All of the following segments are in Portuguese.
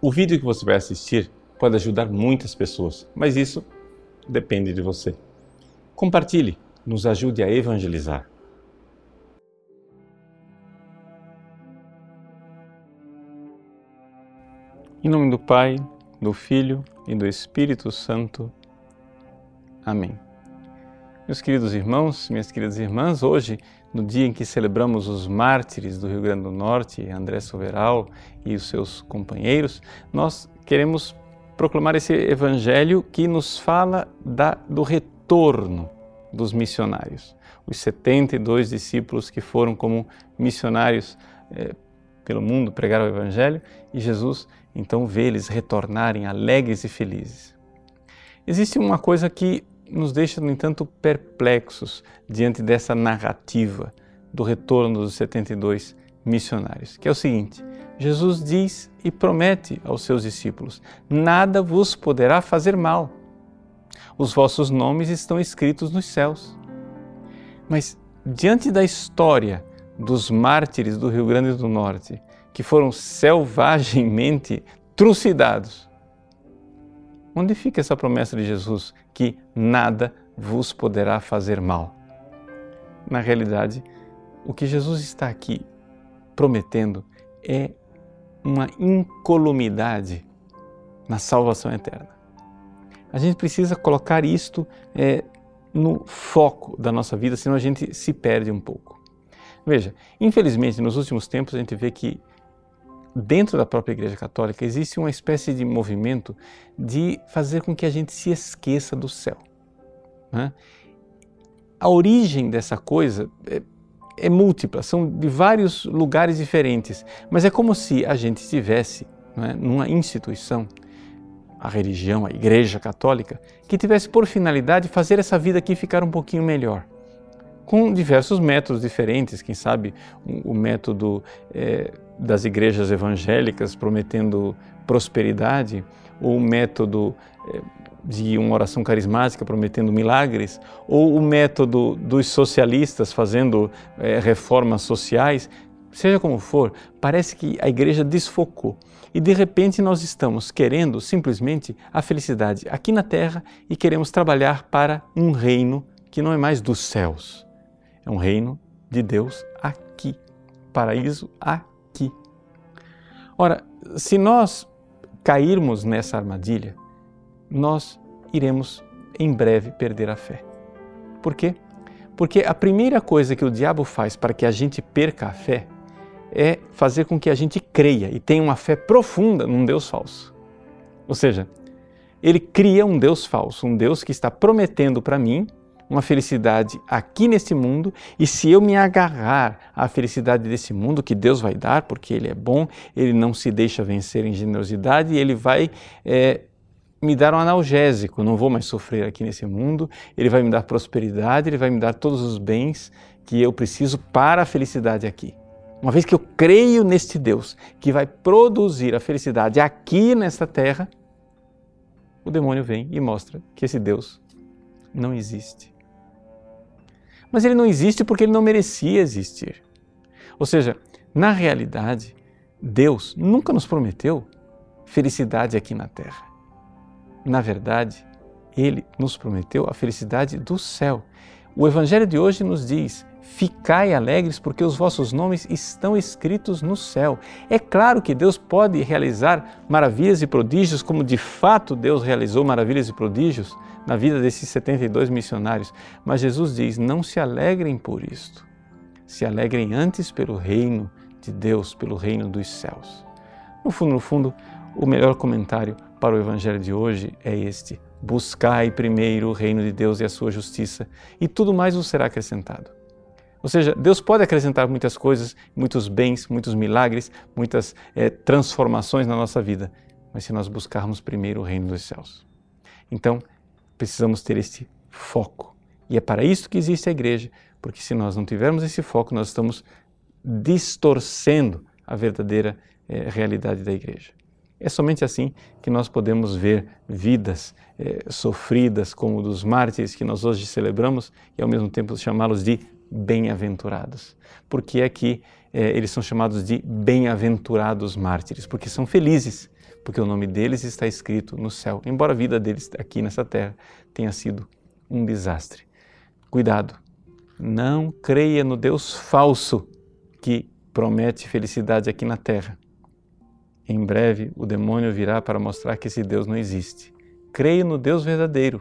O vídeo que você vai assistir pode ajudar muitas pessoas, mas isso depende de você. Compartilhe, nos ajude a evangelizar. Em nome do Pai, do Filho e do Espírito Santo. Amém. Meus queridos irmãos, minhas queridas irmãs, hoje, no dia em que celebramos os mártires do Rio Grande do Norte, André Soveral e os seus companheiros, nós queremos proclamar esse evangelho que nos fala da, do retorno dos missionários. Os 72 discípulos que foram como missionários eh, pelo mundo pregar o evangelho e Jesus então vê eles retornarem alegres e felizes. Existe uma coisa que nos deixa, no entanto, perplexos diante dessa narrativa do retorno dos 72 missionários, que é o seguinte: Jesus diz e promete aos seus discípulos: Nada vos poderá fazer mal. Os vossos nomes estão escritos nos céus. Mas, diante da história dos mártires do Rio Grande do Norte, que foram selvagemmente trucidados, onde fica essa promessa de Jesus que nada vos poderá fazer mal? Na realidade, o que Jesus está aqui prometendo é uma incolumidade na salvação eterna. A gente precisa colocar isto é, no foco da nossa vida, senão a gente se perde um pouco. Veja, infelizmente, nos últimos tempos a gente vê que dentro da própria Igreja Católica existe uma espécie de movimento de fazer com que a gente se esqueça do céu. Né? A origem dessa coisa é, é múltipla, são de vários lugares diferentes, mas é como se a gente estivesse é, numa instituição, a religião, a Igreja Católica, que tivesse por finalidade fazer essa vida aqui ficar um pouquinho melhor. Com diversos métodos diferentes, quem sabe o, método é, das igrejas evangélicas prometendo prosperidade, ou o método é, de uma oração carismática prometendo milagres, ou o método dos socialistas fazendo é, reformas sociais, seja como for, parece que a igreja desfocou. E de repente nós estamos querendo simplesmente a felicidade aqui na terra e queremos trabalhar para um reino que não é mais dos céus, é um reino de Deus aqui, paraíso aqui. Ora, se nós cairmos nessa armadilha, nós iremos em breve perder a fé. Por quê? Porque a primeira coisa que o diabo faz para que a gente perca a fé é fazer com que a gente creia e tenha uma fé profunda num Deus falso. Ou seja, ele cria um Deus falso, um Deus que está prometendo para mim uma felicidade aqui neste mundo e se eu me agarrar à felicidade desse mundo que Deus vai dar, porque Ele é bom, Ele não se deixa vencer em generosidade Ele vai é, me dar um analgésico, não vou mais sofrer aqui nesse mundo, ele vai me dar prosperidade, ele vai me dar todos os bens que eu preciso para a felicidade aqui. Uma vez que eu creio neste Deus que vai produzir a felicidade aqui nesta terra, o demônio vem e mostra que esse Deus não existe. Mas ele não existe porque ele não merecia existir. Ou seja, na realidade, Deus nunca nos prometeu felicidade aqui na terra. Na verdade, ele nos prometeu a felicidade do céu. O Evangelho de hoje nos diz: Ficai alegres, porque os vossos nomes estão escritos no céu. É claro que Deus pode realizar maravilhas e prodígios, como de fato Deus realizou maravilhas e prodígios na vida desses 72 missionários. Mas Jesus diz: não se alegrem por isto. Se alegrem antes pelo reino de Deus, pelo reino dos céus. No fundo, no fundo, o melhor comentário para o Evangelho de hoje é este: buscai primeiro o reino de Deus e a sua justiça, e tudo mais vos será acrescentado. Ou seja, Deus pode acrescentar muitas coisas, muitos bens, muitos milagres, muitas é, transformações na nossa vida, mas se nós buscarmos primeiro o reino dos céus. Então, precisamos ter este foco. E é para isso que existe a igreja, porque se nós não tivermos esse foco, nós estamos distorcendo a verdadeira é, realidade da igreja. É somente assim que nós podemos ver vidas é, sofridas como dos mártires que nós hoje celebramos e ao mesmo tempo chamá-los de bem-aventurados. Por que é que é, eles são chamados de bem-aventurados mártires? Porque são felizes, porque o nome deles está escrito no céu, embora a vida deles aqui nessa terra tenha sido um desastre. Cuidado, não creia no Deus falso que promete felicidade aqui na terra. Em breve o demônio virá para mostrar que esse Deus não existe. Creia no Deus verdadeiro.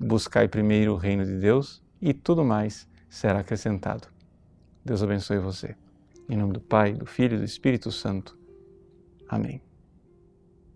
Buscai primeiro o reino de Deus e tudo mais será acrescentado. Deus abençoe você. Em nome do Pai, do Filho e do Espírito Santo. Amém.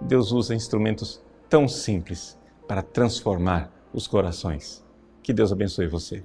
Deus usa instrumentos tão simples para transformar os corações. Que Deus abençoe você.